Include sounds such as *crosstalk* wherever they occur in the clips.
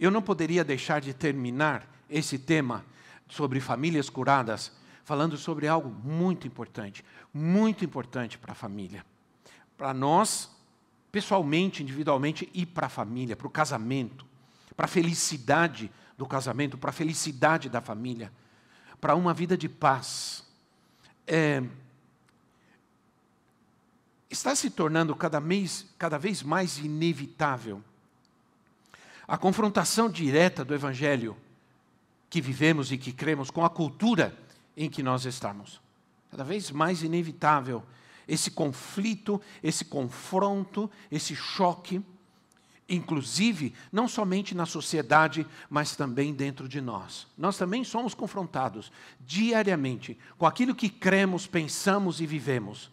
Eu não poderia deixar de terminar esse tema sobre famílias curadas falando sobre algo muito importante, muito importante para a família. Para nós, pessoalmente, individualmente e para a família, para o casamento, para a felicidade do casamento, para a felicidade da família, para uma vida de paz. É, está se tornando cada, cada vez mais inevitável a confrontação direta do Evangelho que vivemos e que cremos com a cultura em que nós estamos. Cada vez mais inevitável esse conflito, esse confronto, esse choque, inclusive não somente na sociedade, mas também dentro de nós. Nós também somos confrontados diariamente com aquilo que cremos, pensamos e vivemos.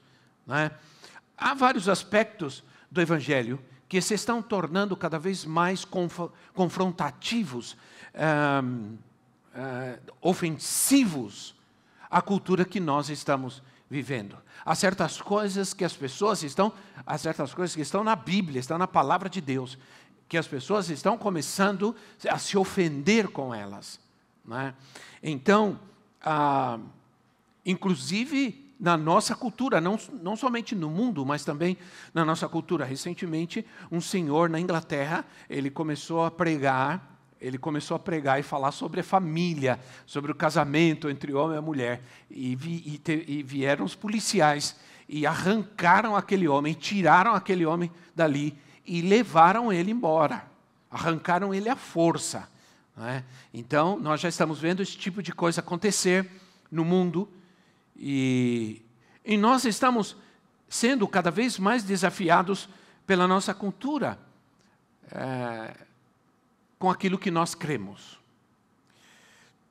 É? Há vários aspectos do Evangelho que se estão tornando cada vez mais conf confrontativos, ofensivos à cultura que nós estamos vivendo. Há certas coisas que as pessoas estão, há certas coisas que estão na Bíblia, estão na palavra de Deus, que as pessoas estão começando a se ofender com elas. Né? Então, ah, inclusive na nossa cultura, não, não somente no mundo, mas também na nossa cultura. Recentemente, um senhor na Inglaterra, ele começou a pregar, ele começou a pregar e falar sobre a família, sobre o casamento entre homem e mulher. E, vi, e, te, e vieram os policiais e arrancaram aquele homem, tiraram aquele homem dali e levaram ele embora. Arrancaram ele à força. É? Então, nós já estamos vendo esse tipo de coisa acontecer no mundo e, e nós estamos sendo cada vez mais desafiados pela nossa cultura, é, com aquilo que nós cremos.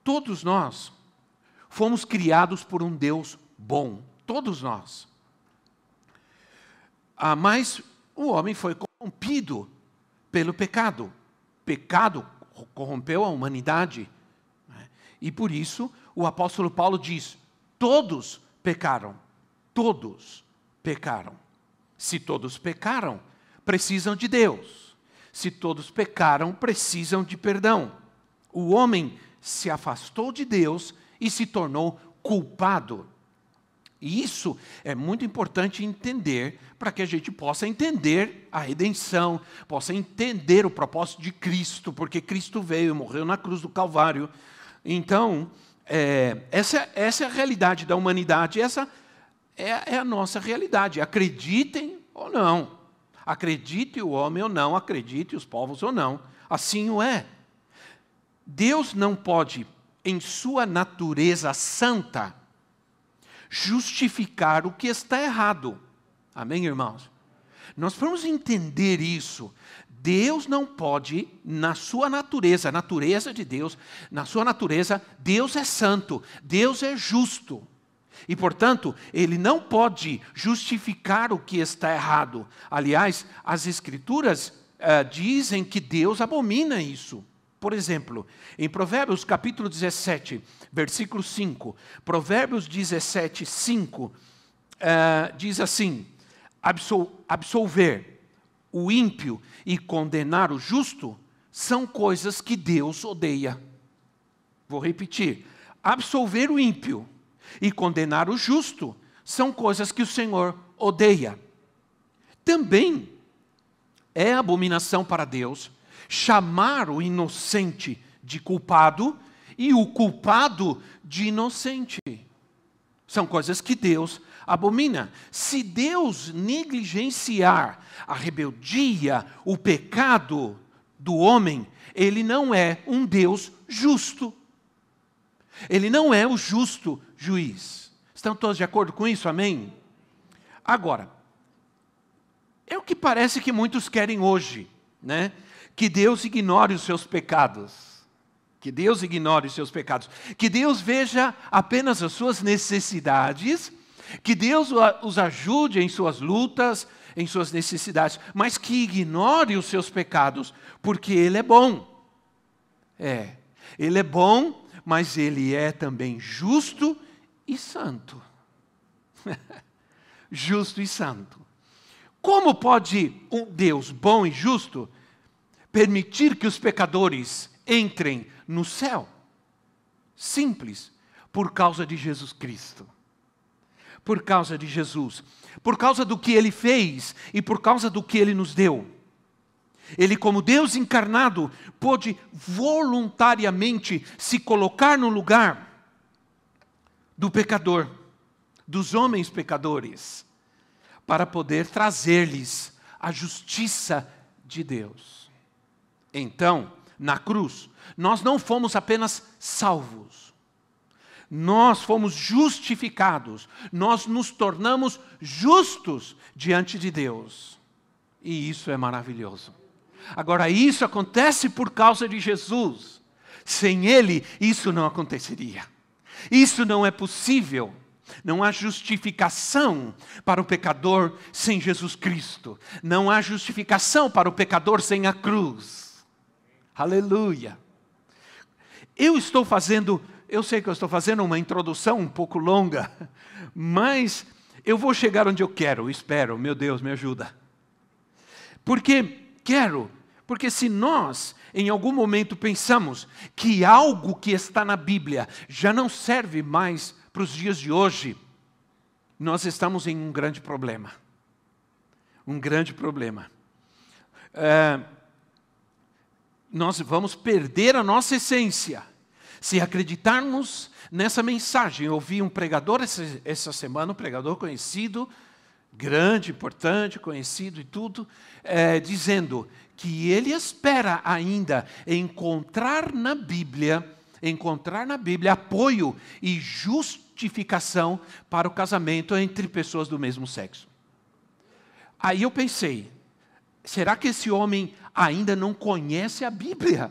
Todos nós fomos criados por um Deus bom, todos nós. Ah, mas o homem foi corrompido pelo pecado. Pecado corrompeu a humanidade. Né? E por isso o apóstolo Paulo diz: Todos pecaram. Todos pecaram. Se todos pecaram, precisam de Deus. Se todos pecaram, precisam de perdão. O homem se afastou de Deus e se tornou culpado. E isso é muito importante entender para que a gente possa entender a redenção, possa entender o propósito de Cristo, porque Cristo veio e morreu na cruz do Calvário. Então, é, essa, essa é a realidade da humanidade, essa é, é a nossa realidade. Acreditem ou não. Acredite o homem ou não, acredite os povos ou não. Assim o é. Deus não pode, em sua natureza santa, justificar o que está errado. Amém, irmãos? Nós vamos entender isso Deus não pode, na sua natureza, natureza de Deus, na sua natureza, Deus é santo, Deus é justo. E, portanto, ele não pode justificar o que está errado. Aliás, as Escrituras uh, dizem que Deus abomina isso. Por exemplo, em Provérbios capítulo 17, versículo 5, Provérbios 17, 5, uh, diz assim: absol absolver o ímpio e condenar o justo são coisas que Deus odeia. Vou repetir: absolver o ímpio e condenar o justo são coisas que o Senhor odeia. Também é abominação para Deus chamar o inocente de culpado e o culpado de inocente. São coisas que Deus abomina. Se Deus negligenciar a rebeldia, o pecado do homem, ele não é um Deus justo. Ele não é o justo juiz. Estão todos de acordo com isso? Amém? Agora, é o que parece que muitos querem hoje, né? Que Deus ignore os seus pecados. que Deus ignore os seus pecados, que Deus veja apenas as suas necessidades, que Deus os ajude em suas lutas, em suas necessidades, mas que ignore os seus pecados, porque Ele é bom. É, Ele é bom, mas Ele é também justo e santo. *laughs* justo e santo. Como pode um Deus bom e justo permitir que os pecadores entrem no céu? Simples, por causa de Jesus Cristo. Por causa de Jesus, por causa do que ele fez e por causa do que ele nos deu. Ele, como Deus encarnado, pôde voluntariamente se colocar no lugar do pecador, dos homens pecadores para poder trazer-lhes a justiça de Deus. Então, na cruz, nós não fomos apenas salvos, nós fomos justificados, nós nos tornamos justos diante de Deus. E isso é maravilhoso. Agora, isso acontece por causa de Jesus. Sem Ele, isso não aconteceria. Isso não é possível. Não há justificação para o pecador sem Jesus Cristo. Não há justificação para o pecador sem a cruz. Aleluia. Eu estou fazendo, eu sei que eu estou fazendo uma introdução um pouco longa, *laughs* mas eu vou chegar onde eu quero, espero, meu Deus, me ajuda. Porque quero, porque se nós em algum momento pensamos que algo que está na Bíblia já não serve mais para os dias de hoje, nós estamos em um grande problema. Um grande problema. É, nós vamos perder a nossa essência se acreditarmos nessa mensagem. Eu ouvi um pregador essa, semana, um pregador conhecido, grande, importante, conhecido e tudo, é, dizendo que ele espera ainda encontrar na Bíblia, encontrar na Bíblia apoio e justificação para o casamento entre pessoas do mesmo sexo. Aí eu pensei, será que esse homem ainda não conhece a Bíblia?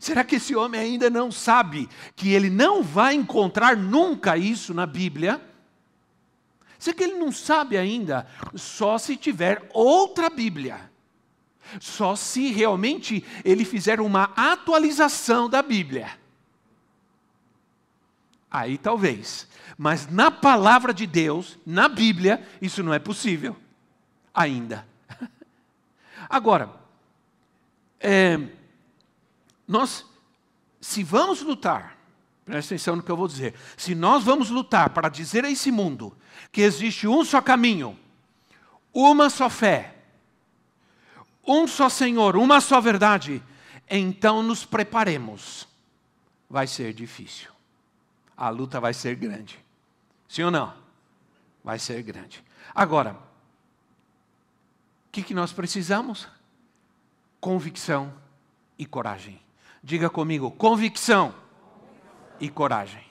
Será que esse homem ainda não sabe que ele não vai encontrar nunca isso na Bíblia? Será que ele não sabe ainda? Só se tiver outra Bíblia. Só se realmente ele fizer uma atualização da Bíblia. Aí talvez. Mas na palavra de Deus, na Bíblia, isso não é possível. Ainda. *laughs* Agora, é, nós, se vamos lutar, presta atenção no que eu vou dizer, se nós vamos lutar para dizer a esse mundo que existe um só caminho, uma só fé, um só Senhor, uma só verdade, então nos preparemos. Vai ser difícil a luta vai ser grande. Sim ou não? Vai ser grande. Agora, o que, que nós precisamos? Convicção e coragem. Diga comigo, convicção e coragem.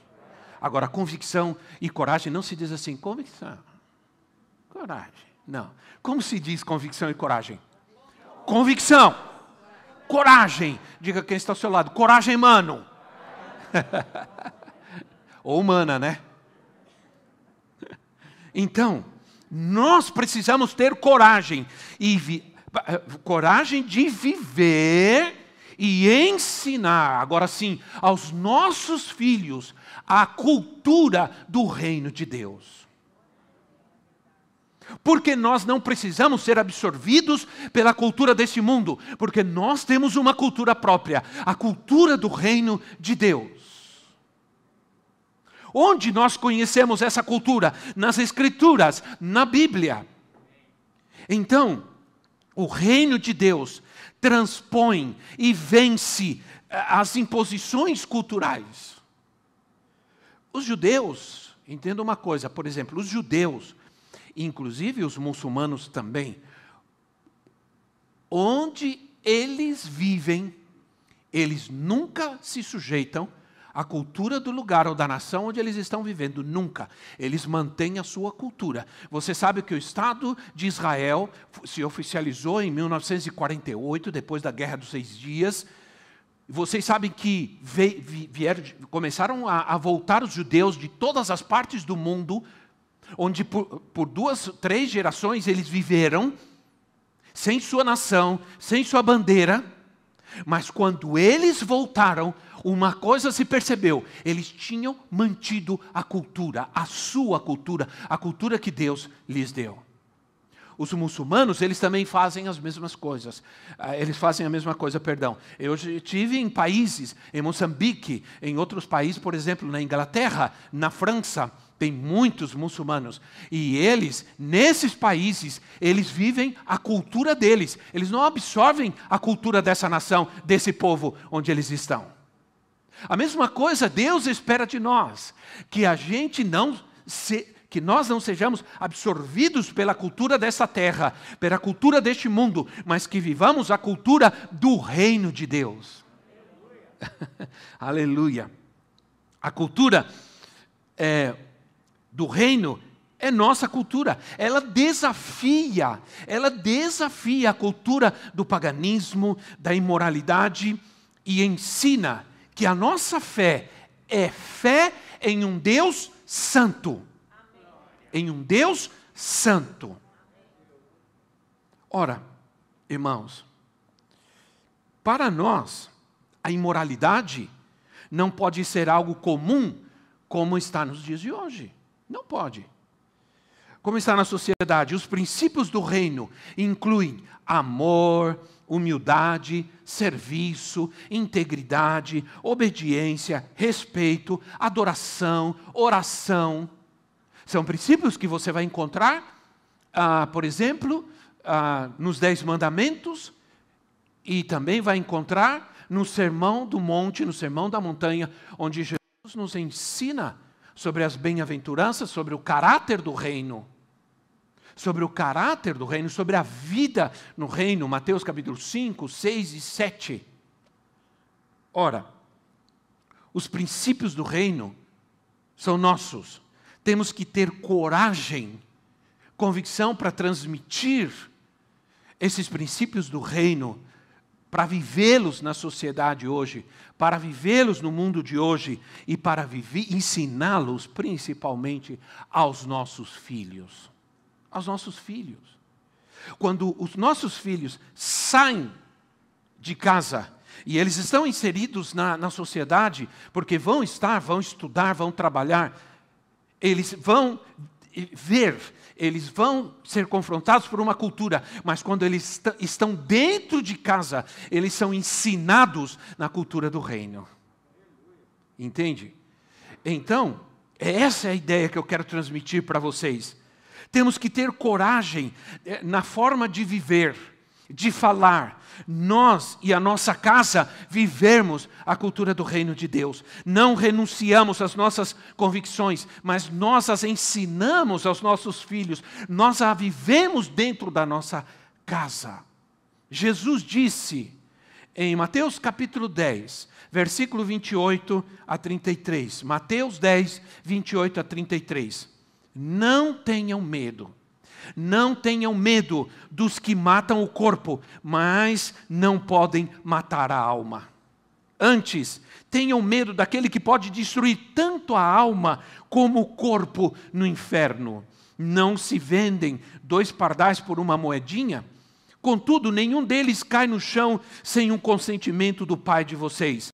Agora, convicção e coragem não se diz assim, convicção, coragem. Não. Como se diz convicção e coragem? Convicção, coragem. Diga quem está ao seu lado, coragem, mano. *laughs* ou humana, né? Então, nós precisamos ter coragem e coragem de viver e ensinar, agora sim, aos nossos filhos a cultura do reino de Deus. Porque nós não precisamos ser absorvidos pela cultura deste mundo, porque nós temos uma cultura própria, a cultura do reino de Deus. Onde nós conhecemos essa cultura? Nas Escrituras, na Bíblia. Então, o reino de Deus transpõe e vence eh, as imposições culturais. Os judeus, entenda uma coisa, por exemplo, os judeus, inclusive os muçulmanos também, onde eles vivem, eles nunca se sujeitam a cultura do lugar ou da nação onde eles estão vivendo. Nunca. Eles mantêm a sua cultura. Você sabe que o Estado de Israel se oficializou em 1948, depois da Guerra dos Seis Dias. Vocês sabem que vieram, começaram a, voltar os judeus de todas as partes do mundo, onde por, por duas, três gerações eles viveram, sem sua nação, sem sua bandeira, mas quando eles voltaram, uma coisa se percebeu: eles tinham mantido a cultura, a sua cultura, a cultura que Deus lhes deu. Os muçulmanos, eles também fazem as mesmas coisas. Ah, eles fazem a mesma coisa, perdão. Eu estive em países, em Moçambique, em outros países, por exemplo, na Inglaterra, na França, tem muitos muçulmanos. E eles, nesses países, eles vivem a cultura deles. Eles não absorvem a cultura dessa nação, desse povo onde eles estão. A mesma coisa Deus espera de nós, que a gente não se, que nós não sejamos absorvidos pela cultura dessa terra, pela cultura deste mundo, mas que vivamos a cultura do reino de Deus. *laughs* Aleluia. A cultura é, do reino é nossa cultura. Ela desafia, ela desafia a cultura do paganismo, da imoralidade e ensina que a nossa fé é fé em um Deus santo. Em um Deus santo. Ora, irmãos, para nós, a imoralidade não pode ser algo comum como está nos dias de hoje. Não pode. Como está na sociedade, os princípios do reino incluem amor, humildade, serviço, integridade, obediência, respeito, adoração, oração. São princípios que você vai encontrar, ah, por exemplo, ah, nos Dez Mandamentos e também vai encontrar no Sermão do Monte, no Sermão da Montanha, onde Jesus nos ensina sobre as bem-aventuranças, sobre o caráter do reino sobre o caráter do reino, sobre a vida no reino, Mateus capítulo 5, 6 e 7. Ora, os princípios do reino são nossos. Temos que ter coragem, convicção para transmitir esses princípios do reino, para vivê-los na sociedade hoje, para vivê-los no mundo de hoje e para ensiná-los principalmente aos nossos filhos aos nossos filhos. Quando os nossos filhos saem de casa e eles estão inseridos na, na sociedade, porque vão estar, vão estudar, vão trabalhar, eles vão ver, eles vão ser confrontados por uma cultura, mas quando eles est estão dentro de casa, eles são ensinados na cultura do reino. Entende? Então, essa é a ideia que eu quero transmitir para vocês. Temos que ter coragem eh, na forma de viver, de falar. Nós e a nossa casa vivermos a cultura do reino de Deus. Não renunciamos às nossas convicções, mas nós as ensinamos aos nossos filhos. Nós a vivemos dentro da nossa casa. Jesus disse em Mateus capítulo 10, versículo 28 a 33. Mateus 10, 28 a 33. Não tenham medo. Não tenham medo dos que matam o corpo, mas não podem matar a alma. Antes, tenham medo daquele que pode destruir tanto a alma como o corpo no inferno. Não se vendem dois pardais por uma moedinha? Contudo, nenhum deles cai no chão sem o um consentimento do Pai de vocês.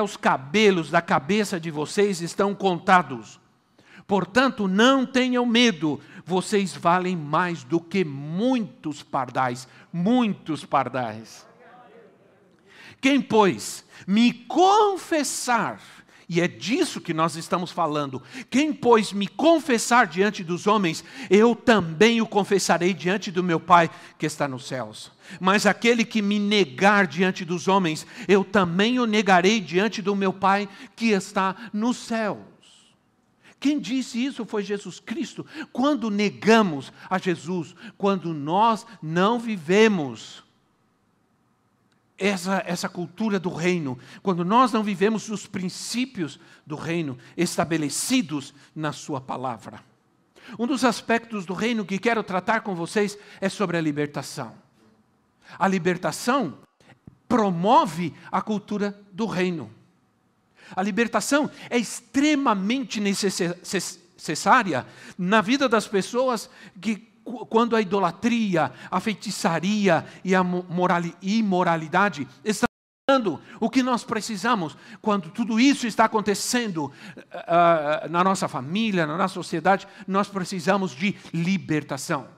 Os cabelos da cabeça de vocês estão contados. Portanto, não tenham medo, vocês valem mais do que muitos pardais, muitos pardais. Quem, pois, me confessar, e é disso que nós estamos falando. Quem, pois, me confessar diante dos homens, eu também o confessarei diante do meu Pai que está nos céus. Mas aquele que me negar diante dos homens, eu também o negarei diante do meu Pai que está nos céus. Quem disse isso foi Jesus Cristo. Quando negamos a Jesus, quando nós não vivemos essa, essa cultura do reino, quando nós não vivemos os princípios do reino estabelecidos na Sua palavra. Um dos aspectos do reino que quero tratar com vocês é sobre a libertação. A libertação promove a cultura do reino. A libertação é extremamente necessária na vida das pessoas que, quando a idolatria, a feitiçaria e a imoralidade estão o que nós precisamos quando tudo isso está acontecendo uh, na nossa família, na nossa sociedade, nós precisamos de libertação.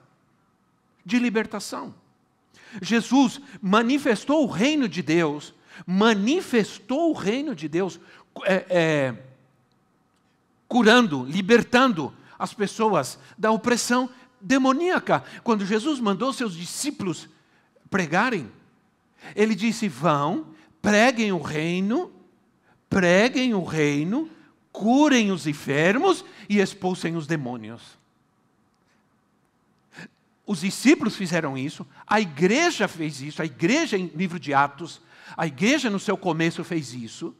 De libertação. Jesus manifestou o reino de Deus, manifestou o reino de Deus, é, é, curando, libertando as pessoas da opressão demoníaca. Quando Jesus mandou seus discípulos pregarem, ele disse: Vão preguem o reino, preguem o reino, curem os enfermos e expulsem os demônios. Os discípulos fizeram isso, a igreja fez isso, a igreja em livro de Atos, a igreja no seu começo fez isso.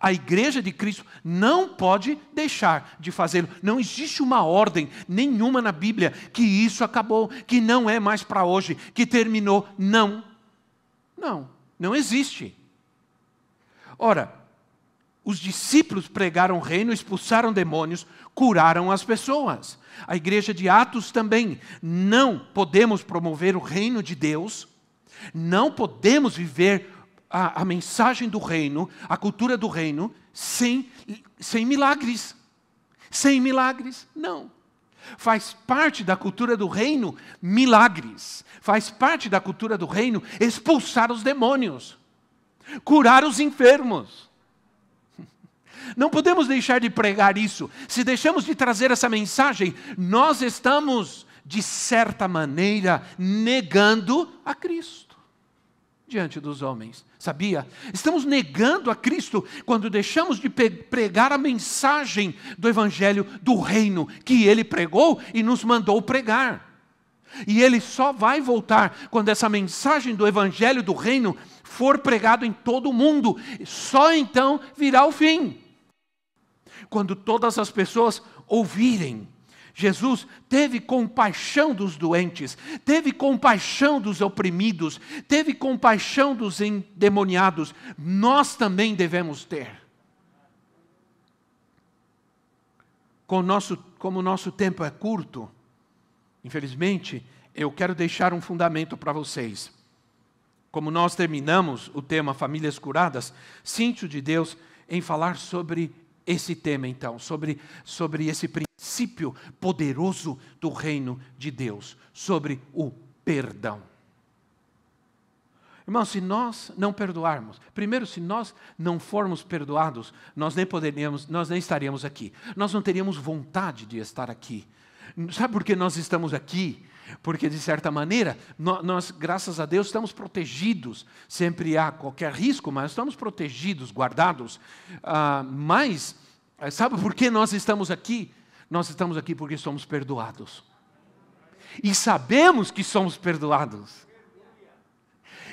A igreja de Cristo não pode deixar de fazê-lo. Não existe uma ordem nenhuma na Bíblia que isso acabou, que não é mais para hoje, que terminou. Não. Não, não existe. Ora, os discípulos pregaram o reino, expulsaram demônios, curaram as pessoas. A igreja de Atos também. Não podemos promover o reino de Deus, não podemos viver a, a mensagem do reino, a cultura do reino, sem, sem milagres. Sem milagres, não. Faz parte da cultura do reino milagres. Faz parte da cultura do reino expulsar os demônios curar os enfermos. *laughs* Não podemos deixar de pregar isso. Se deixamos de trazer essa mensagem, nós estamos, de certa maneira, negando a Cristo diante dos homens. Sabia? Estamos negando a Cristo quando deixamos de pregar a mensagem do Evangelho do Reino que ele pregou e nos mandou pregar. E ele só vai voltar quando essa mensagem do Evangelho do Reino for pregado em todo o mundo, só então virá o fim. Quando todas as pessoas ouvirem. Jesus teve compaixão dos doentes, teve compaixão dos oprimidos, teve compaixão dos endemoniados. Nós também devemos ter. Com nosso, como o nosso tempo é curto, infelizmente, eu quero deixar um fundamento para vocês como nós terminamos o tema Famílias Curadas, sinto de Deus em falar sobre esse tema, então, sobre, sobre esse princípio poderoso do reino de Deus, sobre o perdão. Irmão, se nós não perdoarmos, primeiro, se nós não formos perdoados, nós nem poderíamos, nós nem estaríamos aqui. Nós não teríamos vontade de estar aqui. Sabe por que nós estamos aqui? Porque, de certa maneira, nós, graças a Deus, estamos protegidos. Sempre há qualquer risco, mas estamos protegidos, guardados. Ah, mas, eh, sabe por que nós estamos aqui? Nós estamos aqui porque somos perdoados. E sabemos que somos perdoados.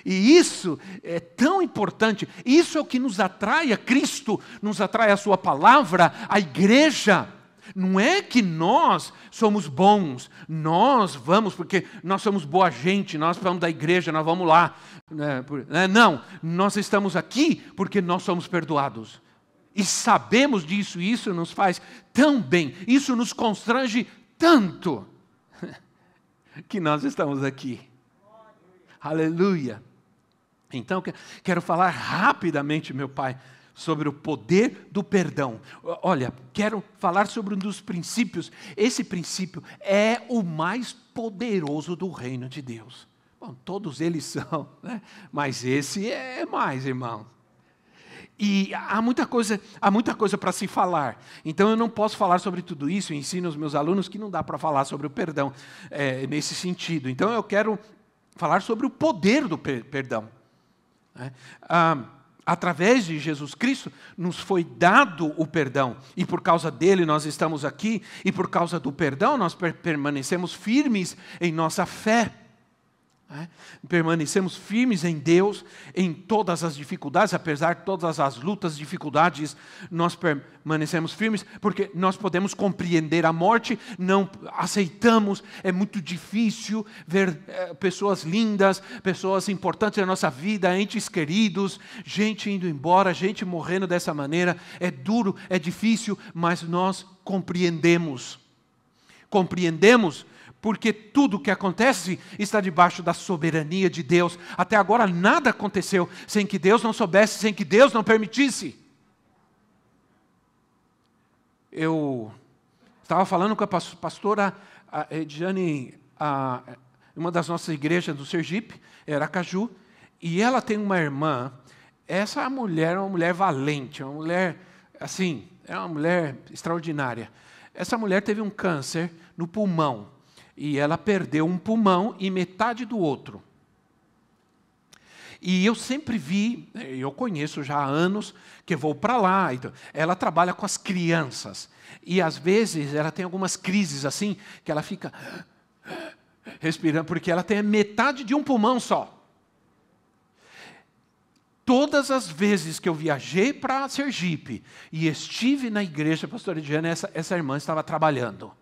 E isso é tão importante, isso é o que nos atrai a Cristo, nos atrai a Sua palavra, a igreja. Não é que nós somos bons, nós vamos porque nós somos boa gente, nós vamos da igreja, nós vamos lá. Né, né, não, nós estamos aqui porque nós somos perdoados. E sabemos disso, e isso nos faz tão bem, isso nos constrange tanto, *laughs* que nós estamos aqui. Aleluia. Então, quero falar rapidamente, meu Pai, sobre o poder do perdão. Olha, quero falar sobre um dos princípios. Esse princípio é o mais poderoso do reino de Deus. Bom, todos eles *laughs* são, né? mas esse é mais, irmão. E há muita coisa, há muita coisa para se falar. Então eu não posso falar sobre tudo isso. Eu ensino aos meus alunos que não dá para falar sobre o perdão é, nesse sentido. Então eu quero falar sobre o poder do per perdão. Né? Ah, através de Jesus Cristo, nos foi dado o perdão, e por causa dele nós estamos aqui, e por causa do perdão nós per permanecemos firmes em nossa fé. Né? Permanecemos firmes em Deus em todas as dificuldades, apesar de todas as lutas, dificuldades, nós permanecemos firmes porque nós podemos compreender a morte, não aceitamos, é muito difícil ver é, pessoas lindas, pessoas importantes na nossa vida, entes queridos, gente indo embora, gente morrendo dessa maneira, é duro, é difícil, mas nós compreendemos. Compreendemos porque tudo o que acontece está debaixo da soberania de Deus. Até agora nada aconteceu sem que Deus não soubesse, sem que Deus não permitisse. Eu estava falando com a pastora Ediane, uma das nossas igrejas do Sergipe, era Caju, e ela tem uma irmã. Essa mulher é uma mulher valente, uma mulher assim, é uma mulher extraordinária. Essa mulher teve um câncer no pulmão e ela perdeu um pulmão e metade do outro. E eu sempre vi, eu conheço já há anos, que vou para lá. Então, ela trabalha com as crianças. E às vezes ela tem algumas crises assim, que ela fica respirando, porque ela tem metade de um pulmão só. Todas as vezes que eu viajei para Sergipe e estive na igreja, pastora Diana, essa, essa irmã estava trabalhando.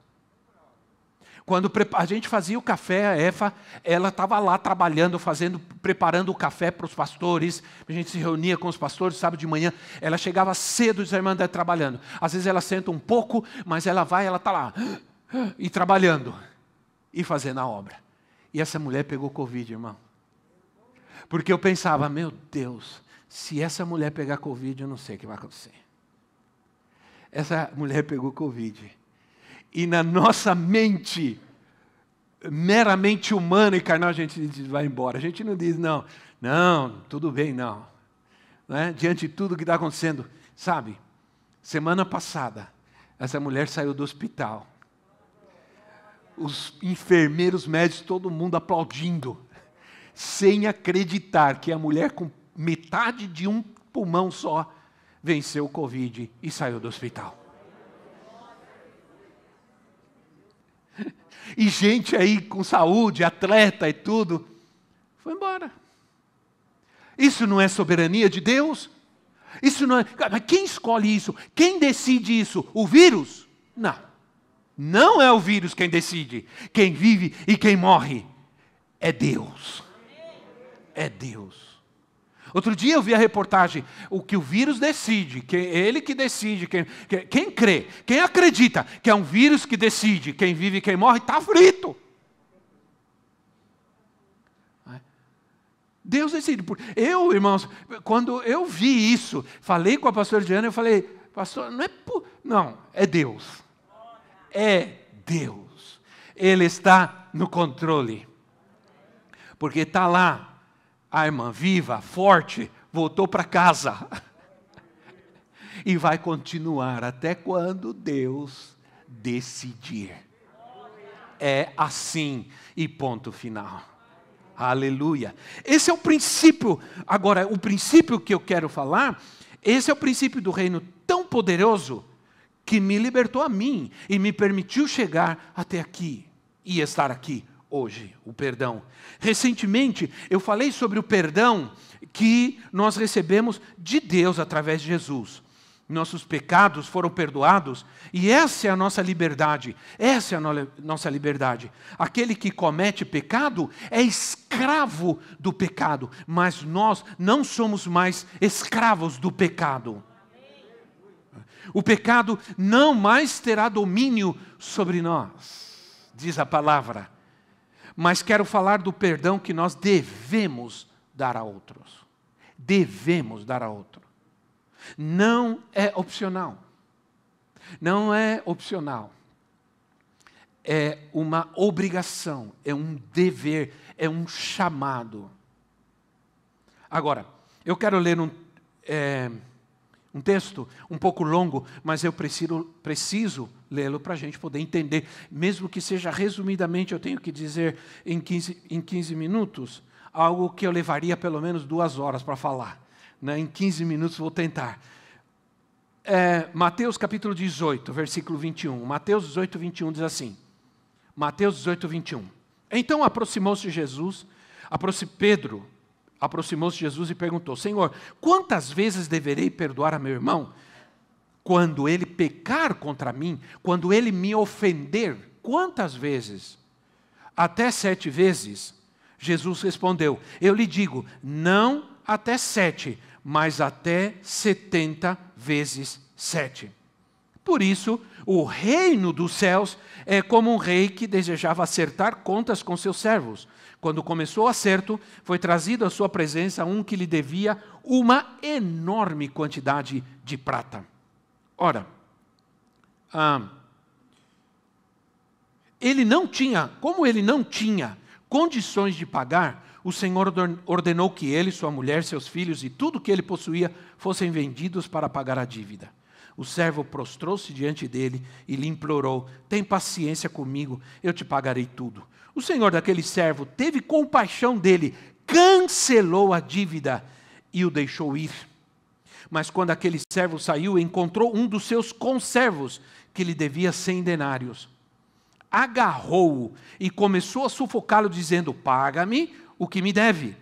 Quando a gente fazia o café, a Efa, ela estava lá trabalhando, fazendo, preparando o café para os pastores. A gente se reunia com os pastores, sábado de manhã. Ela chegava cedo, a irmã trabalhando. Às vezes ela senta um pouco, mas ela vai, ela está lá e trabalhando e fazendo a obra. E essa mulher pegou Covid, irmão. Porque eu pensava, meu Deus, se essa mulher pegar Covid, eu não sei o que vai acontecer. Essa mulher pegou Covid e na nossa mente, meramente humana e carnal, a gente vai embora. A gente não diz, não, não, tudo bem, não. É? Diante de tudo que está acontecendo. Sabe, semana passada, essa mulher saiu do hospital. Os enfermeiros médicos, todo mundo aplaudindo, sem acreditar que a mulher com metade de um pulmão só venceu o Covid e saiu do hospital. E gente aí com saúde, atleta e tudo, foi embora. Isso não é soberania de Deus? Isso não é. Mas quem escolhe isso? Quem decide isso? O vírus? Não. Não é o vírus quem decide. Quem vive e quem morre é Deus. É Deus. Outro dia eu vi a reportagem, o que o vírus decide, que ele que decide, quem, quem crê, quem acredita que é um vírus que decide, quem vive e quem morre, está frito. É? Deus decide. Eu, irmãos, quando eu vi isso, falei com a pastora Diana, eu falei, pastor, não é, não, é Deus. É Deus. Ele está no controle. Porque está lá a irmã viva, forte, voltou para casa. *laughs* e vai continuar até quando Deus decidir. É assim e ponto final. Aleluia. Esse é o princípio. Agora, o princípio que eu quero falar, esse é o princípio do reino tão poderoso que me libertou a mim e me permitiu chegar até aqui e estar aqui hoje, o perdão. Recentemente, eu falei sobre o perdão que nós recebemos de Deus através de Jesus. Nossos pecados foram perdoados e essa é a nossa liberdade. Essa é a no nossa liberdade. Aquele que comete pecado é escravo do pecado, mas nós não somos mais escravos do pecado. O pecado não mais terá domínio sobre nós, diz a palavra mas quero falar do perdão que nós devemos dar a outros. Devemos dar a outro. Não é opcional. Não é opcional. É uma obrigação, é um dever, é um chamado. Agora, eu quero ler um, é, um texto um pouco longo, mas eu preciso, preciso lê-lo para a gente poder entender. Mesmo que seja resumidamente, eu tenho que dizer em 15, em 15 minutos, algo que eu levaria pelo menos duas horas para falar. Né? Em 15 minutos vou tentar. É, Mateus capítulo 18, versículo 21. Mateus 18, 21 diz assim. Mateus 18, 21. Então aproximou-se Jesus, Pedro aproximou-se Jesus e perguntou: Senhor, quantas vezes deverei perdoar a meu irmão? Quando ele pecar contra mim, quando ele me ofender, quantas vezes? Até sete vezes. Jesus respondeu: Eu lhe digo, não até sete, mas até setenta vezes sete. Por isso, o reino dos céus é como um rei que desejava acertar contas com seus servos. Quando começou o acerto, foi trazido à sua presença um que lhe devia uma enorme quantidade de prata. Ora, ah, ele não tinha, como ele não tinha condições de pagar, o Senhor ordenou que ele, sua mulher, seus filhos e tudo que ele possuía fossem vendidos para pagar a dívida. O servo prostrou-se diante dele e lhe implorou: Tem paciência comigo, eu te pagarei tudo. O senhor daquele servo teve compaixão dele, cancelou a dívida e o deixou ir. Mas quando aquele servo saiu, encontrou um dos seus conservos que lhe devia cem denários. Agarrou-o e começou a sufocá-lo, dizendo: Paga-me o que me deve.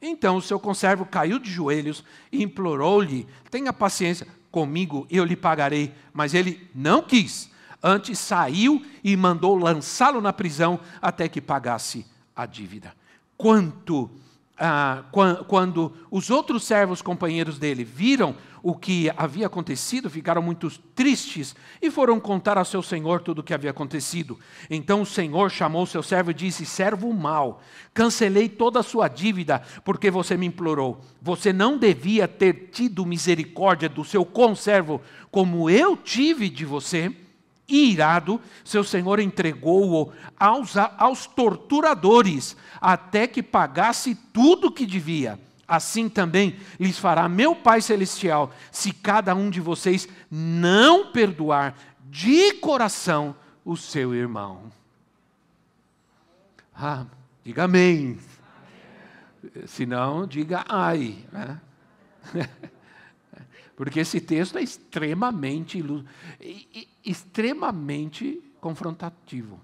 Então o seu conservo caiu de joelhos e implorou-lhe: Tenha paciência comigo, eu lhe pagarei. Mas ele não quis. Antes saiu e mandou lançá-lo na prisão até que pagasse a dívida. Quanto ah, quando os outros servos companheiros dele viram o que havia acontecido, ficaram muito tristes e foram contar ao seu senhor tudo o que havia acontecido. Então o senhor chamou seu servo e disse: Servo mau, cancelei toda a sua dívida porque você me implorou. Você não devia ter tido misericórdia do seu conservo como eu tive de você? Irado, seu senhor entregou-o aos, aos torturadores, até que pagasse tudo o que devia. Assim também lhes fará meu Pai Celestial, se cada um de vocês não perdoar de coração o seu irmão. Ah, diga amém. amém. Se não, diga ai. Né? *laughs* Porque esse texto é extremamente, extremamente confrontativo.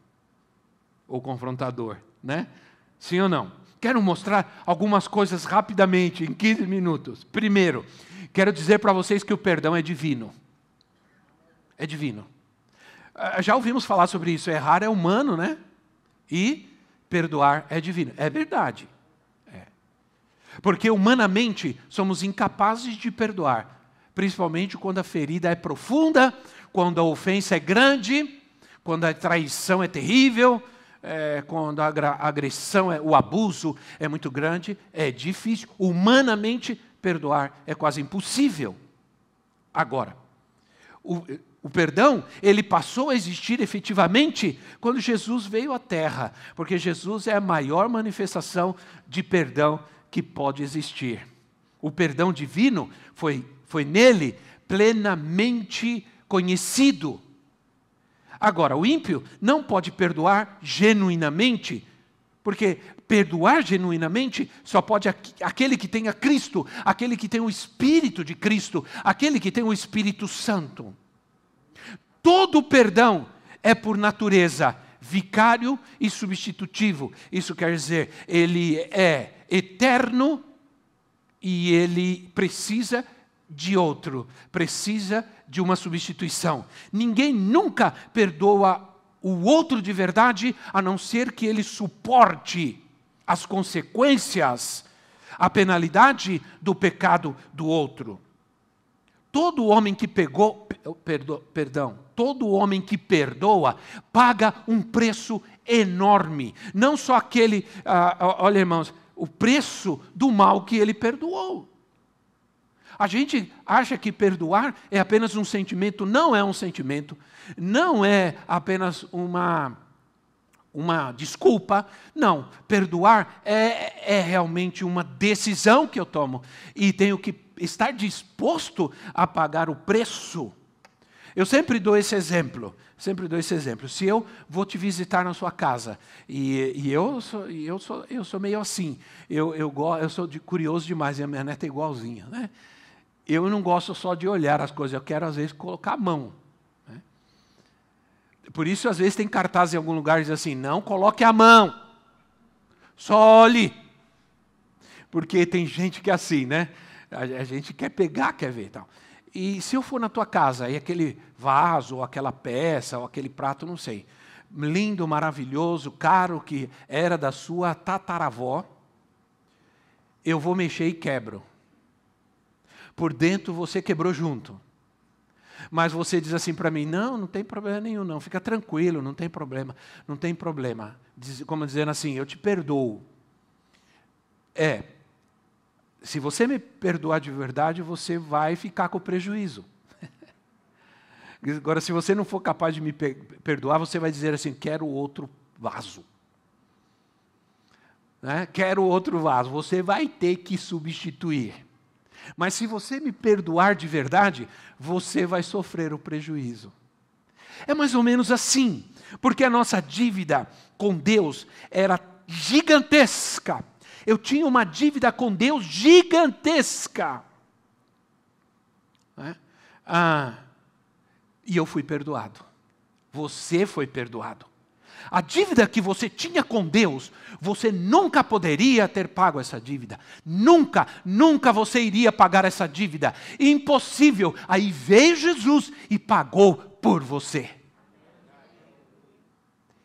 Ou confrontador, né? Sim ou não? Quero mostrar algumas coisas rapidamente, em 15 minutos. Primeiro, quero dizer para vocês que o perdão é divino. É divino. Ah, já ouvimos falar sobre isso. Errar é humano, né? E perdoar é divino. É verdade. É. Porque humanamente somos incapazes de perdoar principalmente quando a ferida é profunda, quando a ofensa é grande, quando a traição é terrível, é, quando a agressão, é, o abuso é muito grande, é difícil. Humanamente, perdoar é quase impossível. Agora, o, o perdão, ele passou a existir efetivamente quando Jesus veio à Terra, porque Jesus é a maior manifestação de perdão que pode existir. O perdão divino foi foi nele plenamente conhecido. Agora, o ímpio não pode perdoar genuinamente, porque perdoar genuinamente só pode aquele que tem a Cristo, aquele que tem o Espírito de Cristo, aquele que tem o Espírito Santo. Todo perdão é por natureza vicário e substitutivo. Isso quer dizer, ele é eterno e ele precisa de outro, precisa de uma substituição. Ninguém nunca perdoa o outro de verdade, a não ser que ele suporte as consequências, a penalidade do pecado do outro. Todo homem que pegou, perdo, perdão, todo homem que perdoa paga um preço enorme. Não só aquele, ah, olha irmãos, o preço do mal que ele perdoou. A gente acha que perdoar é apenas um sentimento, não é um sentimento, não é apenas uma, uma desculpa, não. Perdoar é, é realmente uma decisão que eu tomo e tenho que estar disposto a pagar o preço. Eu sempre dou esse exemplo, sempre dou esse exemplo. Se eu vou te visitar na sua casa e, e eu, sou, eu, sou, eu sou meio assim, eu, eu, eu sou de, curioso demais e a minha neta é igualzinha, né? Eu não gosto só de olhar as coisas, eu quero às vezes colocar a mão. Né? Por isso, às vezes, tem cartaz em algum lugar que diz assim: não coloque a mão, só olhe. Porque tem gente que é assim, né? A, gente quer pegar, quer ver tal. E se eu for na tua casa e aquele vaso, ou aquela peça, ou aquele prato, não sei, lindo, maravilhoso, caro, que era da sua tataravó, eu vou mexer e quebro. Por dentro você quebrou junto. Mas você diz assim para mim: não, não tem problema nenhum, não, fica tranquilo, não tem problema, não tem problema. Como dizendo assim: eu te perdoo. É, se você me perdoar de verdade, você vai ficar com prejuízo. *laughs* Agora, se você não for capaz de me perdoar, você vai dizer assim: quero outro vaso. Né? Quero outro vaso. Você vai ter que substituir. Mas se você me perdoar de verdade, você vai sofrer o prejuízo. É mais ou menos assim, porque a nossa dívida com Deus era gigantesca. Eu tinha uma dívida com Deus gigantesca. É? Ah, e eu fui perdoado. Você foi perdoado. A dívida que você tinha com Deus, você nunca poderia ter pago essa dívida. Nunca, nunca você iria pagar essa dívida. Impossível. Aí veio Jesus e pagou por você.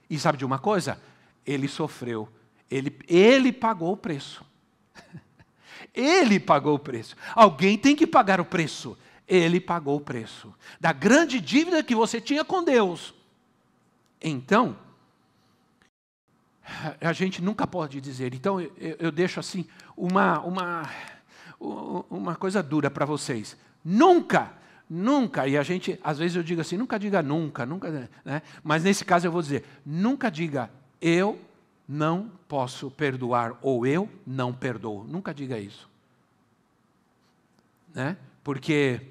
E sabe de uma coisa? Ele sofreu. Ele, ele pagou o preço. *laughs* Ele pagou o preço. Alguém tem que pagar o preço. Ele pagou o preço da grande dívida que você tinha com Deus. Então, a gente nunca pode dizer. Então eu, eu deixo assim uma, uma, uma coisa dura para vocês. Nunca, nunca, e a gente, às vezes eu digo assim, nunca diga nunca, nunca, né? mas nesse caso eu vou dizer, nunca diga eu não posso perdoar ou eu não perdoo. Nunca diga isso. Né? Porque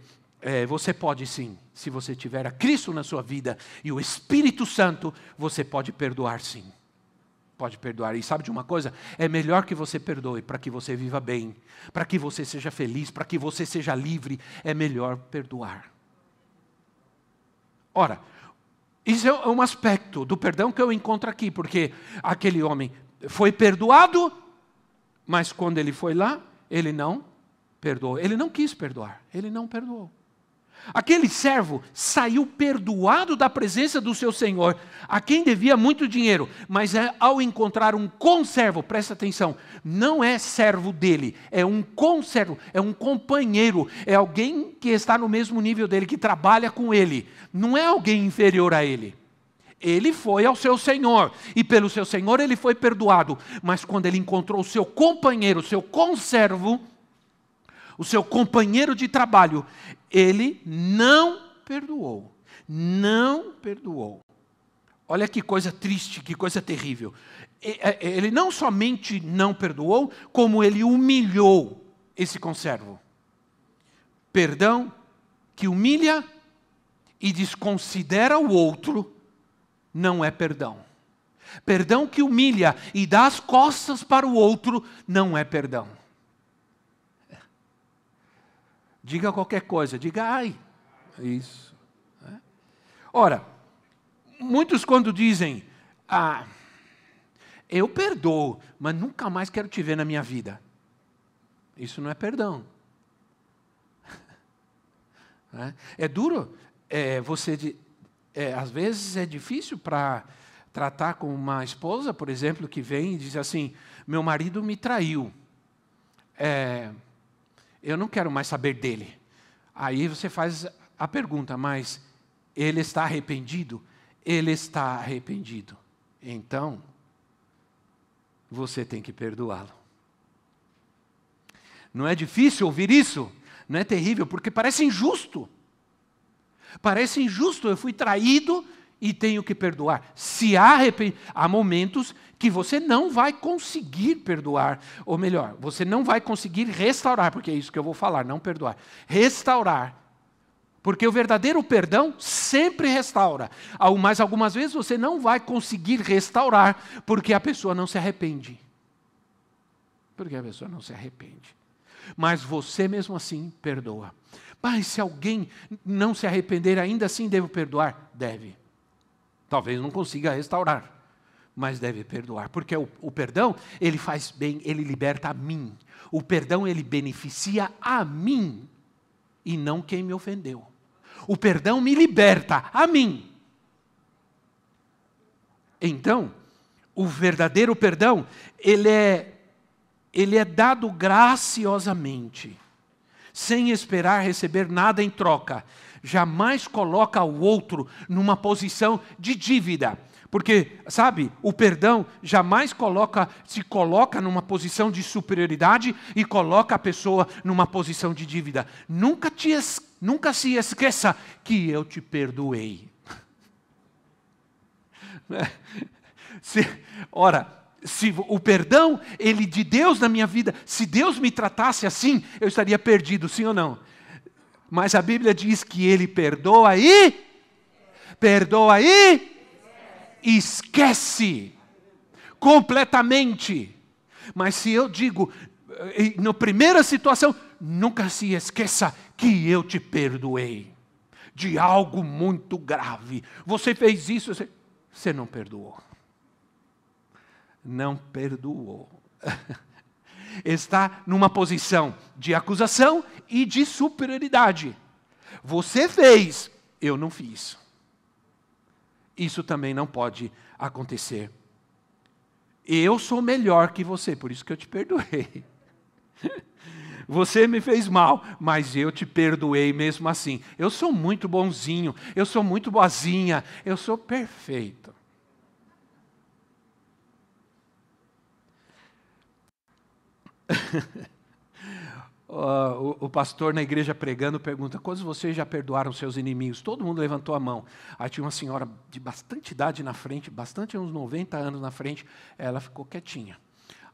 é, você pode sim, se você tiver a Cristo na sua vida e o Espírito Santo, você pode perdoar sim pode perdoar. E sabe de uma coisa? É melhor que você perdoe para que você viva bem, para que você seja feliz, para que você seja livre. É melhor perdoar. Ora, isso é um aspecto do perdão que eu encontro aqui, porque aquele homem foi perdoado, mas quando ele foi lá, ele não perdoou. Ele não quis perdoar, ele não perdoou. Aquele servo saiu perdoado da presença do seu senhor, a quem devia muito dinheiro, mas é, ao encontrar um conservo, presta atenção, não é servo dele, é um conservo, é um companheiro, é alguém que está no mesmo nível dele, que trabalha com ele, não é alguém inferior a ele. Ele foi ao seu senhor, e pelo seu senhor ele foi perdoado, mas quando ele encontrou o seu companheiro, o seu conservo, o seu companheiro de trabalho, ele não perdoou. Não perdoou. Olha que coisa triste, que coisa terrível. É, ele não somente não perdoou, como ele humilhou esse conservo. Perdão que humilha e desconsidera o outro não é perdão. Perdão que humilha e dá as costas para o outro não é perdão. Diga qualquer coisa, diga ai. Isso. Né? Ora, muitos quando dizem, ah, eu perdoo, mas nunca mais quero te ver na minha vida. Isso não é perdão. *laughs* Né? É duro é, você. É, às vezes é difícil para tratar com uma esposa, por exemplo, que vem e diz assim: meu marido me traiu. É, eu não quero mais saber dele. Aí você faz a pergunta, mas ele está arrependido? Ele está arrependido. Então, você tem que perdoá-lo. Não é difícil ouvir isso? Não é terrível? Porque parece injusto. Parece injusto. Eu fui traído e tenho que perdoar. Se há, há momentos que você não vai conseguir perdoar, ou melhor, você não vai conseguir restaurar, porque é isso que eu vou falar, não perdoar. Restaurar. Porque o verdadeiro perdão sempre restaura. Mas algumas vezes você não vai conseguir restaurar porque a pessoa não se arrepende. Porque a pessoa não se arrepende. Mas você mesmo assim perdoa. Mas se alguém não se arrepender, ainda assim devo perdoar? Deve talvez não consiga restaurar. Mas deve perdoar, porque o, o perdão, ele faz bem, ele liberta a mim. O perdão, ele beneficia a mim e não quem me ofendeu. O perdão me liberta a mim. Então, o verdadeiro perdão, ele é, ele é dado graciosamente, sem esperar receber nada em troca. Jamais coloca o outro numa posição de dívida. Porque, sabe, o perdão jamais coloca, se coloca numa posição de superioridade e coloca a pessoa numa posição de dívida. Nunca, te, nunca se esqueça que eu te perdoei. *laughs* Se, ora, se o perdão, ele de Deus na minha vida, se Deus me tratasse assim, eu estaria perdido, sim ou não? Mas a Bíblia diz que ele perdoa e perdoa e esquece completamente. Mas se eu digo, eh, na primeira situação, nunca se esqueça que eu te perdoei de algo muito grave. Você fez isso, você, você não perdoou não perdoou. *laughs* Está numa posição de acusação e de superioridade. Você fez, eu não fiz. Isso também não pode acontecer. Eu sou melhor que você, por isso que eu te perdoei. *laughs* Você me fez mal, mas eu te perdoei mesmo assim. Eu sou muito bonzinho, eu sou muito boazinha, eu sou perfeito. *laughs* o, o, pastor na igreja pregando pergunta: quantos vocês já perdoaram seus inimigos? Todo mundo levantou a mão. Aí tinha uma senhora de bastante idade na frente, bastante uns 90 anos na frente, ela ficou quietinha.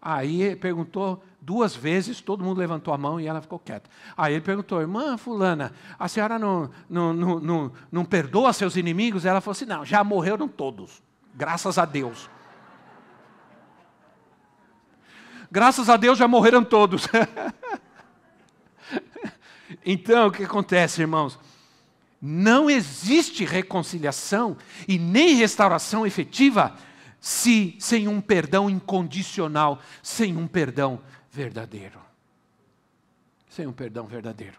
Aí perguntou duas vezes, todo mundo levantou a mão e ela ficou quieta. Aí ele perguntou, irmã Fulana, a senhora não, não, não, não, não perdoa seus inimigos? Ela falou assim: não, já morreram todos, graças a Deus. *laughs* Graças a Deus já morreram todos. *laughs* *laughs* então, o que acontece, irmãos? Não existe reconciliação e nem restauração efetiva se sem um perdão incondicional, sem um perdão verdadeiro. Sem um perdão verdadeiro.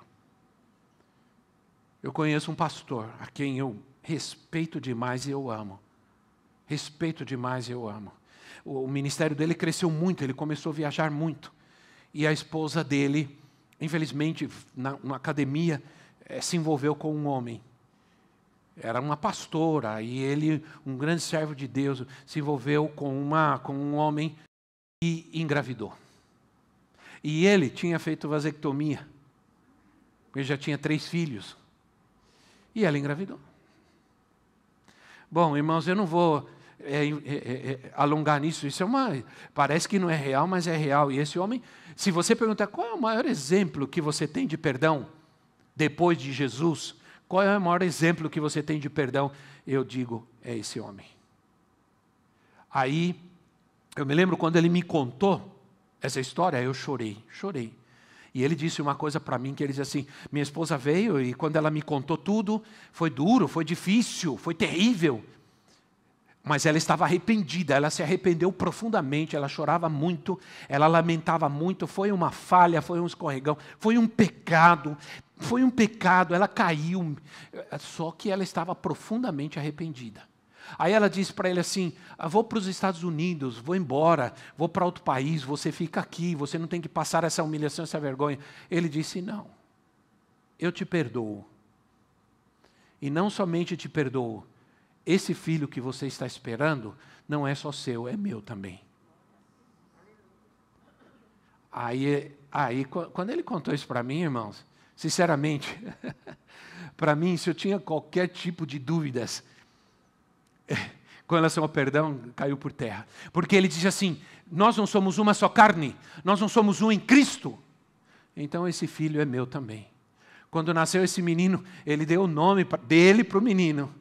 Eu conheço um pastor a quem eu respeito demais e eu amo. Respeito demais e eu amo o ministério dele cresceu muito, ele começou a viajar muito. E a esposa dele, infelizmente, na, na academia, é, se envolveu com um homem. Era uma pastora, e ele, um grande servo de Deus, se envolveu com, uma, com um homem e engravidou. E ele tinha feito vasectomia. Ele já tinha três filhos. E ela engravidou. Bom, irmãos, eu não vou é, é, é, alongar nisso. Isso é uma. Parece que não é real, mas é real. E esse homem, se você perguntar qual é o maior exemplo que você tem de perdão depois de Jesus, qual é o maior exemplo que você tem de perdão? Eu digo, é esse homem. Aí, eu me lembro quando ele me contou essa história, eu chorei, chorei. E ele disse uma coisa para mim que ele disse assim: minha esposa veio e quando ela me contou tudo, foi duro, foi difícil, foi terrível. Mas ela estava arrependida, ela se arrependeu profundamente, ela chorava muito, ela lamentava muito, foi uma falha, foi um escorregão, foi um pecado, foi um pecado, ela caiu, só que ela estava profundamente arrependida. Aí ela disse para ele assim: ah, Vou para os Estados Unidos, vou embora, vou para outro país, você fica aqui, você não tem que passar essa humilhação, essa vergonha. Ele disse: Não, eu te perdoo. E não somente te perdoo, esse filho que você está esperando não é só seu, é meu também. Aí, aí quando ele contou isso para mim, irmãos, sinceramente, *laughs* para mim, se eu tinha qualquer tipo de dúvidas *laughs* com relação ao perdão, caiu por terra. Porque ele diz assim: nós não somos uma só carne, nós não somos um em Cristo. Então esse filho é meu também. Quando nasceu esse menino, ele deu o nome dele para o menino.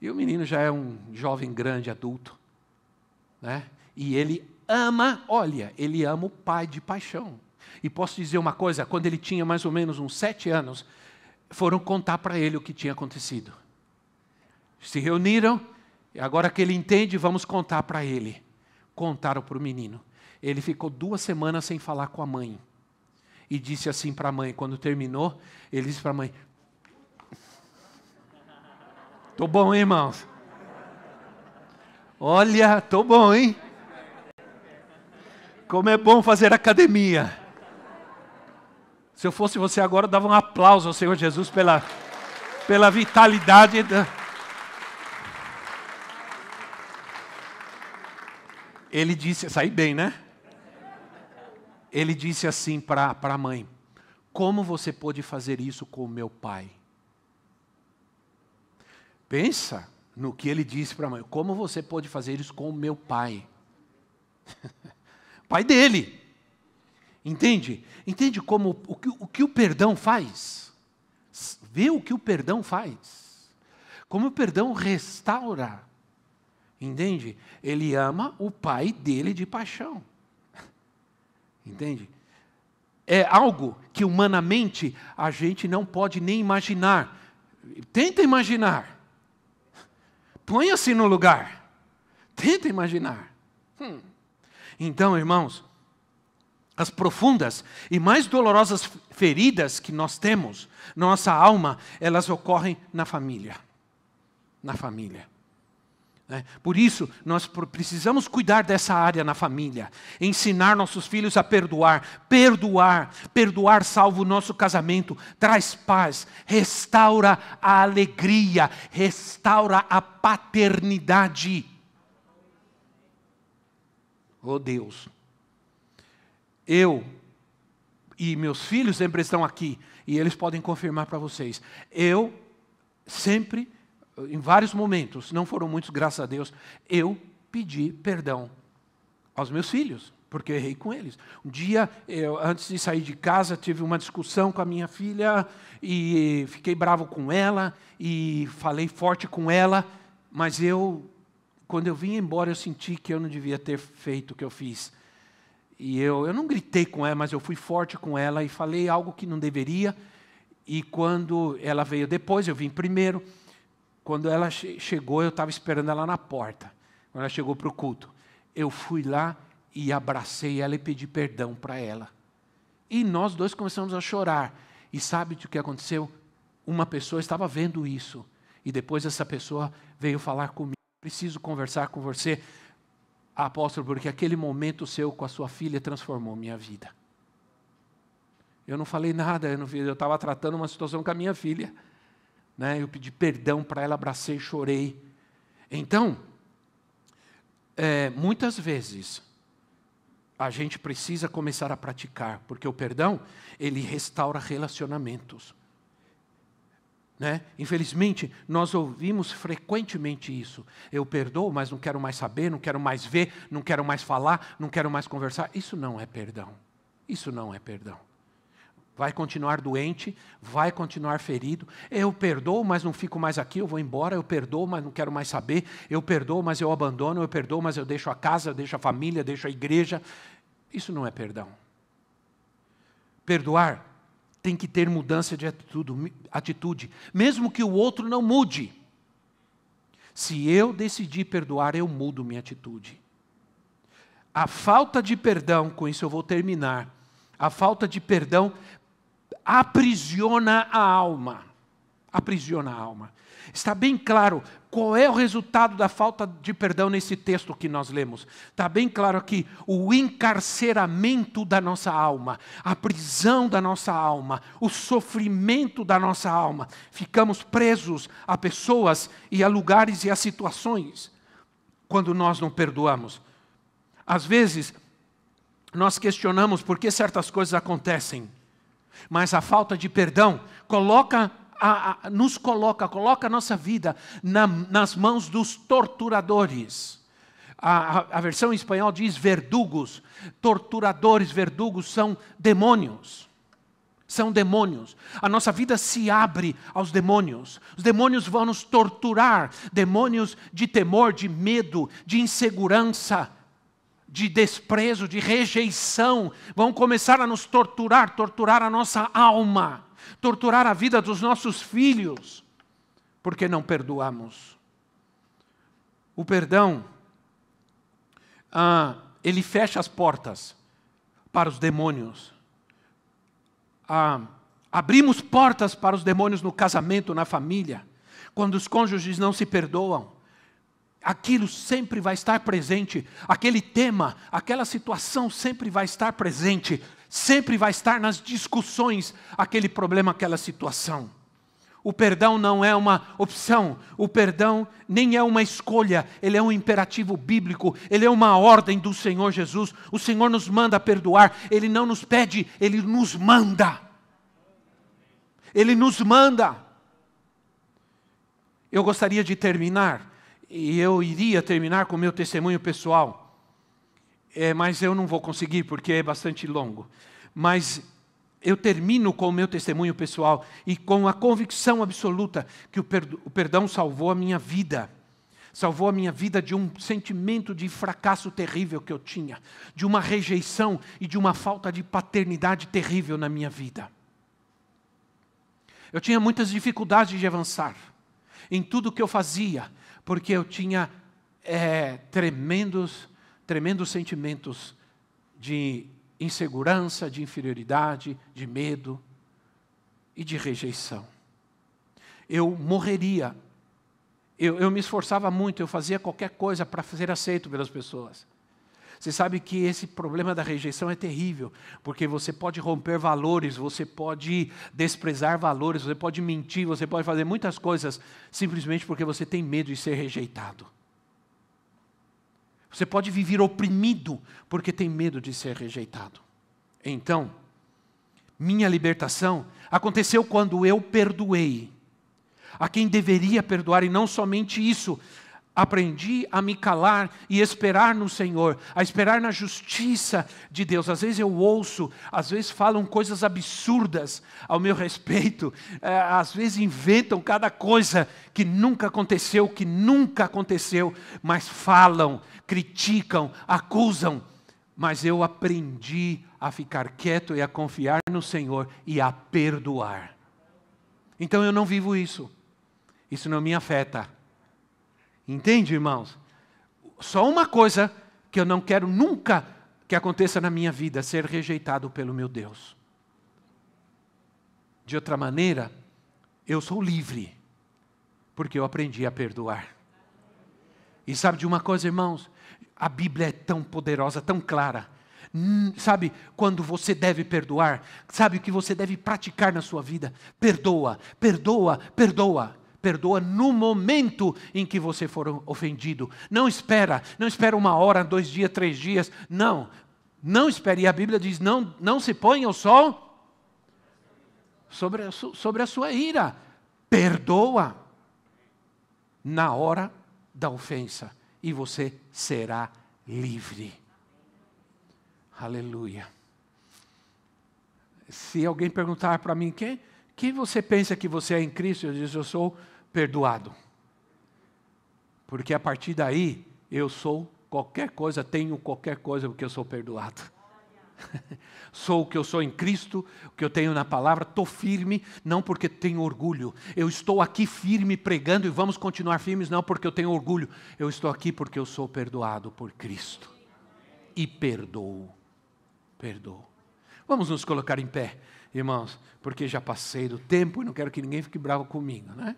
E o menino já é um jovem grande, adulto. Né? E ele ama, olha, ele ama o pai de paixão. E posso dizer uma coisa: quando ele tinha mais ou menos uns sete anos, foram contar para ele o que tinha acontecido. Se reuniram E agora que ele entende, vamos contar para ele. Contaram para o menino. Ele ficou duas semanas sem falar com a mãe. E disse assim para a mãe, quando terminou, ele disse para a mãe: Tô bom, hein, irmãos? Olha, tô bom, hein? Como é bom fazer academia. Se eu fosse você agora, dava um aplauso ao Senhor Jesus pela, pela vitalidade. Da... Ele disse, saí bem, né? Ele disse assim para a mãe: Como você pôde fazer isso com o meu pai? Pensa no que ele disse para a mãe: Como você pode fazer isso com o meu pai? *laughs* pai dele. Entende? Entende como o que, o que o perdão faz? Vê o que o perdão faz. Como o perdão restaura. Entende? Ele ama o pai dele de paixão. *laughs* Entende? É algo que humanamente a gente não pode nem imaginar. Tenta imaginar. Ponha-se no lugar. Tenta imaginar. Hum. Então, irmãos, as profundas e mais dolorosas feridas que nós temos nossa alma, elas ocorrem na família. Na família. Né? Por isso, nós precisamos cuidar dessa área na família, ensinar nossos filhos a perdoar, perdoar, perdoar salva o nosso casamento, traz paz, restaura a alegria, restaura a paternidade. Oh Deus, eu e meus filhos sempre estão aqui e eles podem confirmar para vocês. Eu sempre em vários momentos, não foram muitos, graças a Deus, eu pedi perdão aos meus filhos, porque eu errei com eles. Um dia, eu, antes de sair de casa, tive uma discussão com a minha filha e fiquei bravo com ela e falei forte com ela, mas eu, quando eu vim embora, eu senti que eu não devia ter feito o que eu fiz. E eu, eu não gritei com ela, mas eu fui forte com ela e falei algo que não deveria. E quando ela veio depois, eu vim primeiro. Quando ela che chegou, eu estava esperando ela na porta. Quando ela chegou para o culto, eu fui lá e abracei ela e pedi perdão para ela. E nós dois começamos a chorar. E sabe o que aconteceu? Uma pessoa estava vendo isso. E depois essa pessoa veio falar comigo. Preciso conversar com você, apóstolo, porque aquele momento seu com a sua filha transformou minha vida. Eu não falei nada, eu estava tratando uma situação com a minha filha. Né? Eu pedi perdão para ela, abracei, chorei. Então, é, muitas vezes, a gente precisa começar a praticar, porque o perdão, ele restaura relacionamentos. Né? Infelizmente, nós ouvimos frequentemente isso. Eu perdoo, mas não quero mais saber, não quero mais ver, não quero mais falar, não quero mais conversar. Isso não é perdão. Isso não é perdão vai continuar doente, vai continuar ferido. Eu perdoo, mas não fico mais aqui, eu vou embora. Eu perdoo, mas não quero mais saber. Eu perdoo, mas eu abandono. Eu perdoo, mas eu deixo a casa, eu deixo a família, eu deixo a igreja. Isso não é perdão. Perdoar tem que ter mudança de atitude, mesmo que o outro não mude. Se eu decidir perdoar, eu mudo minha atitude. A falta de perdão, com isso eu vou terminar. A falta de perdão aprisiona a alma. Aprisiona a alma. Está bem claro qual é o resultado da falta de perdão nesse texto que nós lemos. Está bem claro aqui o encarceramento da nossa alma, a prisão da nossa alma, o sofrimento da nossa alma. Ficamos presos a pessoas e a lugares e a situações quando nós não perdoamos. Às vezes, nós questionamos por que certas coisas acontecem. Mas a falta de perdão coloca a, a, nos coloca, coloca a nossa vida na, nas mãos dos torturadores. A, a, versão em espanhol diz verdugos. Torturadores, verdugos são demônios. São demônios. A nossa vida se abre aos demônios. Os demônios vão nos torturar. Demônios de temor, de medo, de insegurança de desprezo, de rejeição, vão começar a nos torturar, torturar a nossa alma, torturar a vida dos nossos filhos, porque não perdoamos. O perdão, ah, ele fecha as portas para os demônios. Ah, abrimos portas para os demônios no casamento, na família, quando os cônjuges não se perdoam. Aquilo sempre vai estar presente, aquele tema, aquela situação sempre vai estar presente, sempre vai estar nas discussões aquele problema, aquela situação. O perdão não é uma opção, o perdão nem é uma escolha, ele é um imperativo bíblico, ele é uma ordem do Senhor Jesus. O Senhor nos manda perdoar, ele não nos pede, ele nos manda. Ele nos manda. Eu gostaria de terminar, e eu iria terminar com o meu testemunho pessoal, é, mas eu não vou conseguir porque é bastante longo. Mas eu termino com o meu testemunho pessoal e com a convicção absoluta que o perdão salvou a minha vida. Salvou a minha vida de um sentimento de fracasso terrível que eu tinha, de uma rejeição e de uma falta de paternidade terrível na minha vida. Eu tinha muitas dificuldades de avançar em tudo que eu fazia, porque eu tinha é, tremendos, tremendos sentimentos de insegurança, de inferioridade, de medo e de rejeição. Eu morreria. Eu, eu me esforçava muito, eu fazia qualquer coisa para ser aceito pelas pessoas. Você sabe que esse problema da rejeição é terrível, porque você pode romper valores, você pode desprezar valores, você pode mentir, você pode fazer muitas coisas simplesmente porque você tem medo de ser rejeitado. Você pode viver oprimido porque tem medo de ser rejeitado. Então, minha libertação aconteceu quando eu perdoei a quem deveria perdoar, e não somente isso, aprendi a me calar e esperar no Senhor, a esperar na justiça de Deus. Às vezes eu ouço, às vezes falam coisas absurdas ao meu respeito, é, *laughs* às vezes inventam cada coisa que nunca aconteceu, que nunca aconteceu, mas falam, criticam, acusam. Mas eu aprendi a ficar quieto e a confiar no Senhor e a perdoar. Então eu não vivo isso. Isso não me afeta. Entende, irmãos? Só uma coisa que eu não quero nunca que aconteça na minha vida: ser rejeitado pelo meu Deus. De outra maneira, eu sou livre, porque eu aprendi a perdoar. E sabe de uma coisa, irmãos? A Bíblia é tão poderosa, tão clara. Hum, sabe quando você deve perdoar? Sabe o que você deve praticar na sua vida? Perdoa, perdoa, perdoa perdoa no momento em que você for ofendido. Não espera, não espera uma hora, dois dias, três dias. Não, não espere. E a Bíblia diz: não, não se ponha o sol sobre a, sobre a sua ira. Perdoa na hora da ofensa e você será livre. Aleluia. Se alguém perguntar para mim quem, quem você pensa que você é em Cristo, eu digo, eu sou perdoado. Porque a partir daí, eu sou qualquer coisa, tenho qualquer coisa porque eu sou perdoado. *laughs* sou o que eu sou em Cristo, o que eu tenho na palavra, estou firme, não porque tenho orgulho. Eu estou aqui firme pregando e vamos continuar firmes, não porque eu tenho orgulho. Eu estou aqui porque eu sou perdoado por Cristo. E perdoo. Perdoo. Vamos nos colocar em pé, irmãos, porque já passei do tempo e não quero que ninguém fique bravo comigo, né?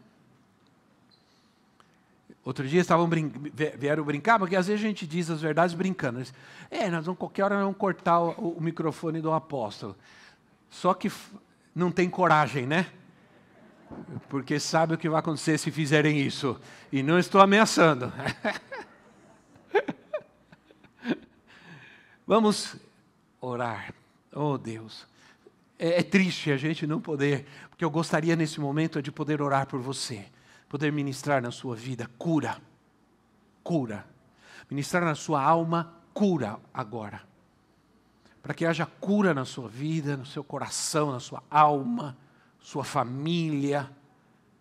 Outro dia estavam brin vieram brincar, porque às vezes a gente diz as verdades brincando. Diz, é, nós vamos, qualquer hora vamos cortar o, o microfone do apóstolo. Só que não tem coragem, né? Porque sabe o que vai acontecer se fizerem isso. E não estou ameaçando. *laughs* Vamos orar. Oh Deus. É, é triste a gente não poder, porque eu gostaria nesse momento de poder orar por você poder ministrar na sua vida cura. Cura. Ministrar na sua alma cura agora. Para que haja cura na sua vida, no seu coração, na sua alma, sua família,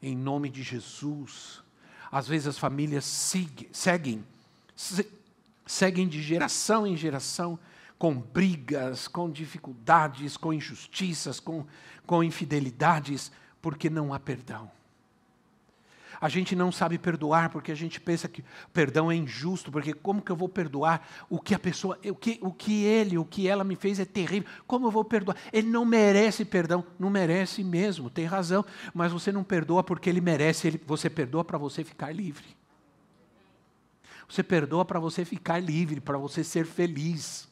em nome de Jesus. Às vezes as famílias seguem, seguem de geração em geração com brigas, com dificuldades, com injustiças, com, com infidelidades, porque não há perdão. A gente não sabe perdoar porque a gente pensa que perdão é injusto, porque como que eu vou perdoar o que a pessoa, o que, o que ele, o que ela me fez é terrível. Como eu vou perdoar? Ele não merece perdão, não merece mesmo, tem razão, mas você não perdoa porque ele merece, ele, você perdoa para você ficar livre. Você perdoa para você ficar livre, para você ser feliz.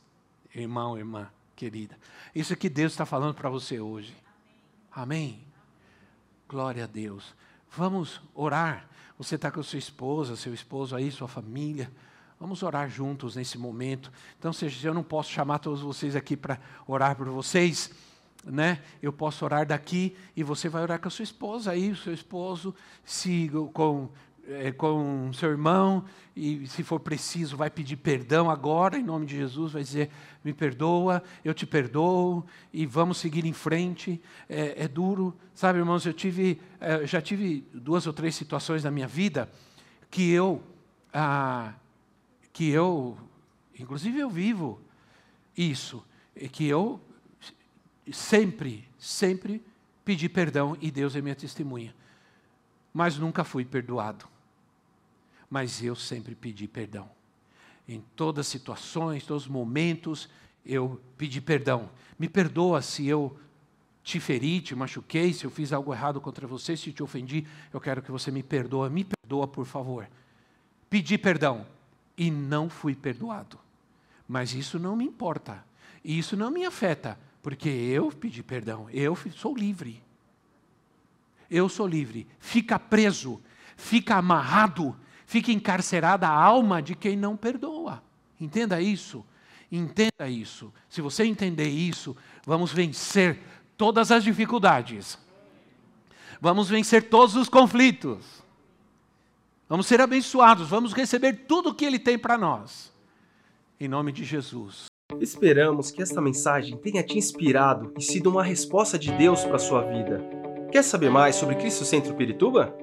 Irmão, irmã, querida. Isso é que Deus está falando para você hoje. Amém? Glória a Deus. Vamos orar. Você está com sua esposa, seu esposo aí, sua família. Vamos orar juntos nesse momento. Então, se eu não posso chamar todos vocês aqui para orar por vocês, né? Eu posso orar daqui e você vai orar com a sua esposa aí, o seu esposo, se com é, com seu irmão e, se for preciso, vai pedir perdão agora, em nome de Jesus, vai dizer: me perdoa, eu te perdoo e vamos seguir em frente. É, é duro, sabe, irmãos? Eu tive, é, já tive duas ou três situações na minha vida que eu, ah, que eu, inclusive eu vivo isso, que eu sempre, sempre pedi perdão e Deus é minha testemunha, mas nunca fui perdoado mas eu sempre pedi perdão. Em todas as situações, todos os momentos, eu pedi perdão. Me perdoa se eu te feri, te machuquei, se eu fiz algo errado contra você, se te ofendi, eu quero que você me perdoe. Me perdoa, por favor. Pedi perdão e não fui perdoado. Mas isso não me importa. E isso não me afeta, porque eu pedi perdão. Eu sou livre. Eu sou livre. Fica preso, fica amarrado fica encarcerada a alma de quem não perdoa. Entenda isso. Entenda isso. Se você entender isso, vamos vencer todas as dificuldades. Vamos vencer todos os conflitos. Vamos ser abençoados, vamos receber tudo o que Ele tem para nós. Em nome de Jesus. Esperamos que esta mensagem tenha te inspirado e sido uma resposta de Deus para sua vida. Quer saber mais sobre Cristo Centro Pirituba?